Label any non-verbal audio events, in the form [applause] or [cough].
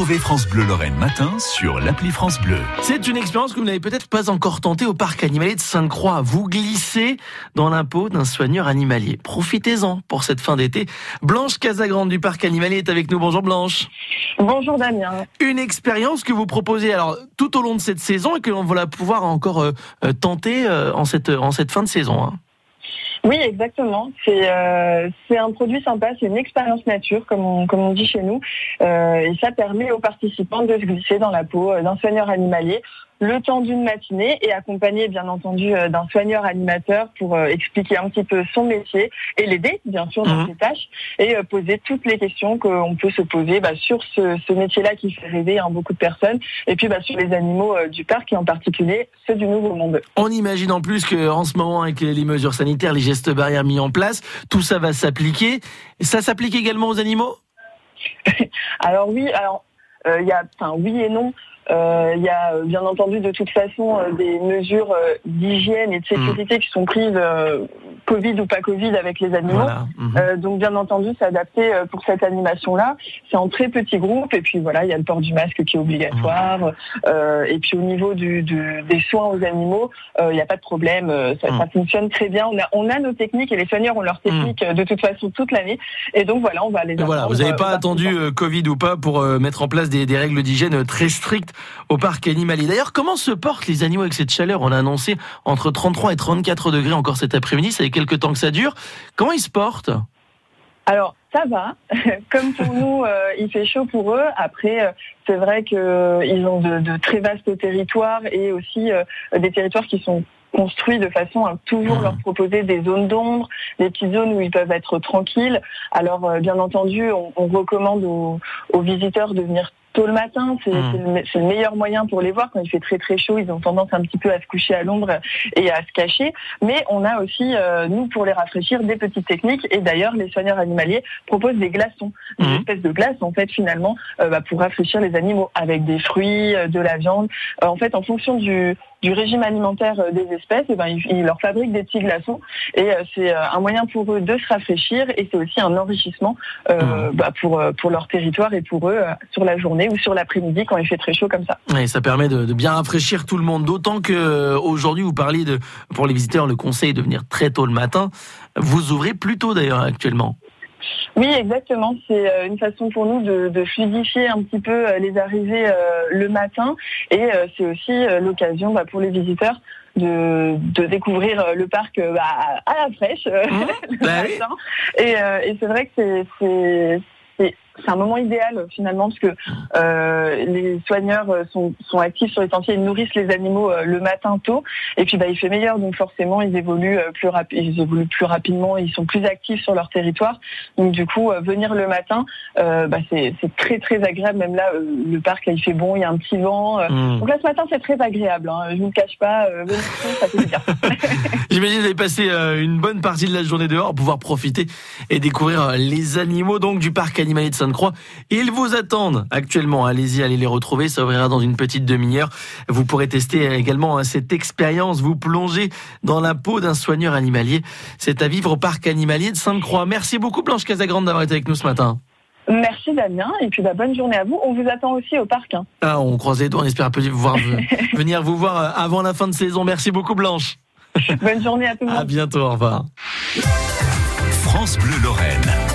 Retrouvez France Bleu Lorraine matin sur l'appli France Bleu. C'est une expérience que vous n'avez peut-être pas encore tentée au parc animalier de Sainte-Croix. Vous glissez dans l'impôt d'un soigneur animalier. Profitez-en pour cette fin d'été. Blanche Casagrande du parc animalier est avec nous. Bonjour Blanche. Bonjour Damien. Une expérience que vous proposez alors tout au long de cette saison et que l'on va pouvoir encore euh, euh, tenter euh, en cette en cette fin de saison. Hein. Oui, exactement. C'est euh, un produit sympa, c'est une expérience nature, comme on, comme on dit chez nous. Euh, et ça permet aux participants de se glisser dans la peau euh, d'un soigneur animalier le temps d'une matinée et accompagné bien entendu euh, d'un soigneur animateur pour euh, expliquer un petit peu son métier et l'aider bien sûr dans Mhm. ses tâches et euh, poser toutes les questions qu'on peut se poser bah, sur ce, ce métier-là qui fait rêver hein, beaucoup de personnes et puis bah, sur les animaux euh, du parc et en particulier ceux du Nouveau Monde. On imagine en plus que en ce moment avec les mesures sanitaires, les gestes barrières mis en place, tout ça va s'appliquer. Ça s'applique également aux animaux? [laughs] Alors oui, alors euh, il y a, enfin oui et non. Euh, Il y a bien entendu de toute façon euh, des mesures euh, d'hygiène et de sécurité qui sont prises, euh, Covid ou pas Covid, avec les animaux. Voilà. Mhm. Euh, donc bien entendu, c'est adapté euh, pour cette animation-là. C'est en très petits groupes et puis voilà, il y a le port du masque qui est obligatoire. Euh, et puis au niveau du, du- des soins aux animaux, euh, il n'y a pas de problème. Euh, Ça, ça fonctionne très bien. On a, on a nos techniques et les soigneurs ont leurs techniques euh, de toute façon toute l'année. Et donc voilà, on va les. Voilà, vous n'avez pas attendu Covid ou pas pour mettre en place des, des règles d'hygiène très strictes au parc animalier. D'ailleurs, comment se portent les animaux avec cette chaleur? On a annoncé entre 33 et 34 degrés encore cet après-midi. Ça temps que ça dure. Comment ils se portent? Alors, ça va. [laughs] Comme pour nous, euh, il fait chaud pour eux. Après, euh, c'est vrai qu'ils ont de, très vastes territoires et aussi euh, des territoires qui sont construits de façon à toujours leur proposer des zones d'ombre, des petites zones où ils peuvent être tranquilles. Alors, euh, bien entendu, on, on recommande aux, aux visiteurs de venir tôt le matin. C'est Mhm. c'est le, meilleur moyen pour les voir. Quand il fait très très chaud, ils ont tendance un petit peu à se coucher à l'ombre et à se cacher. Mais on a aussi, euh, nous, pour les rafraîchir, des petites techniques. Et d'ailleurs, les soigneurs animaliers proposent des glaçons, des Mhm. espèces de glaces, en fait, finalement, euh, bah, pour rafraîchir les animaux avec des fruits, euh, de la viande. Euh, en fait, en fonction du, du régime alimentaire euh, des espèces, eh ben, ils, ils leur fabriquent des petits glaçons. Et euh, c'est euh, un moyen pour eux de se rafraîchir. Et c'est aussi un enrichissement euh, bah, pour, pour leur territoire et pour eux sur la journée ou sur l'après-midi quand il fait très chaud comme ça. Et ça permet de, de bien rafraîchir tout le monde. D'autant que aujourd'hui, vous parliez de, pour les visiteurs, le conseil de venir très tôt le matin. Vous ouvrez plus tôt d'ailleurs actuellement. Oui, exactement. C'est euh, une façon pour nous de, de fluidifier un petit peu euh, les arrivées euh, le matin et c'est aussi l'occasion bah, pour les visiteurs de, de découvrir le parc bah, à la fraîche euh, [laughs] le Bah oui. matin. Et, et c'est vrai que c'est- c'est un moment idéal finalement parce que euh, les soigneurs euh, sont, sont actifs sur les sentiers, ils nourrissent les animaux euh, le matin tôt et puis bah, il fait meilleur donc forcément ils évoluent plus ils évoluent plus rapidement, ils sont plus actifs sur leur territoire donc du coup euh, venir le matin bah, c'est très très agréable même là le parc là, il fait bon, il y a un petit vent Hmm. donc là ce matin c'est très agréable, hein. je vous le cache pas, ça fait bien. [laughs] J'imagine que vous avez passé une bonne partie de la journée dehors, pouvoir profiter et découvrir les animaux donc du parc animalier de Sainte-Croix. Ils vous attendent actuellement. Allez-y, allez les retrouver. Ça ouvrira dans une petite demi-heure. Vous pourrez tester également hein, cette expérience, vous plonger dans la peau d'un soigneur animalier. C'est à vivre au parc animalier de Sainte-Croix. Merci beaucoup Blanche Casagrande d'avoir été avec nous ce matin. Merci Damien et puis bah, bonne journée à vous. On vous attend aussi au parc. hein. Ah, on croise les doigts, on espère peut- voir, [laughs] venir vous voir euh, avant la fin de saison. Merci beaucoup Blanche. Bonne journée à tout le monde. À bientôt, au revoir. France Bleu Lorraine.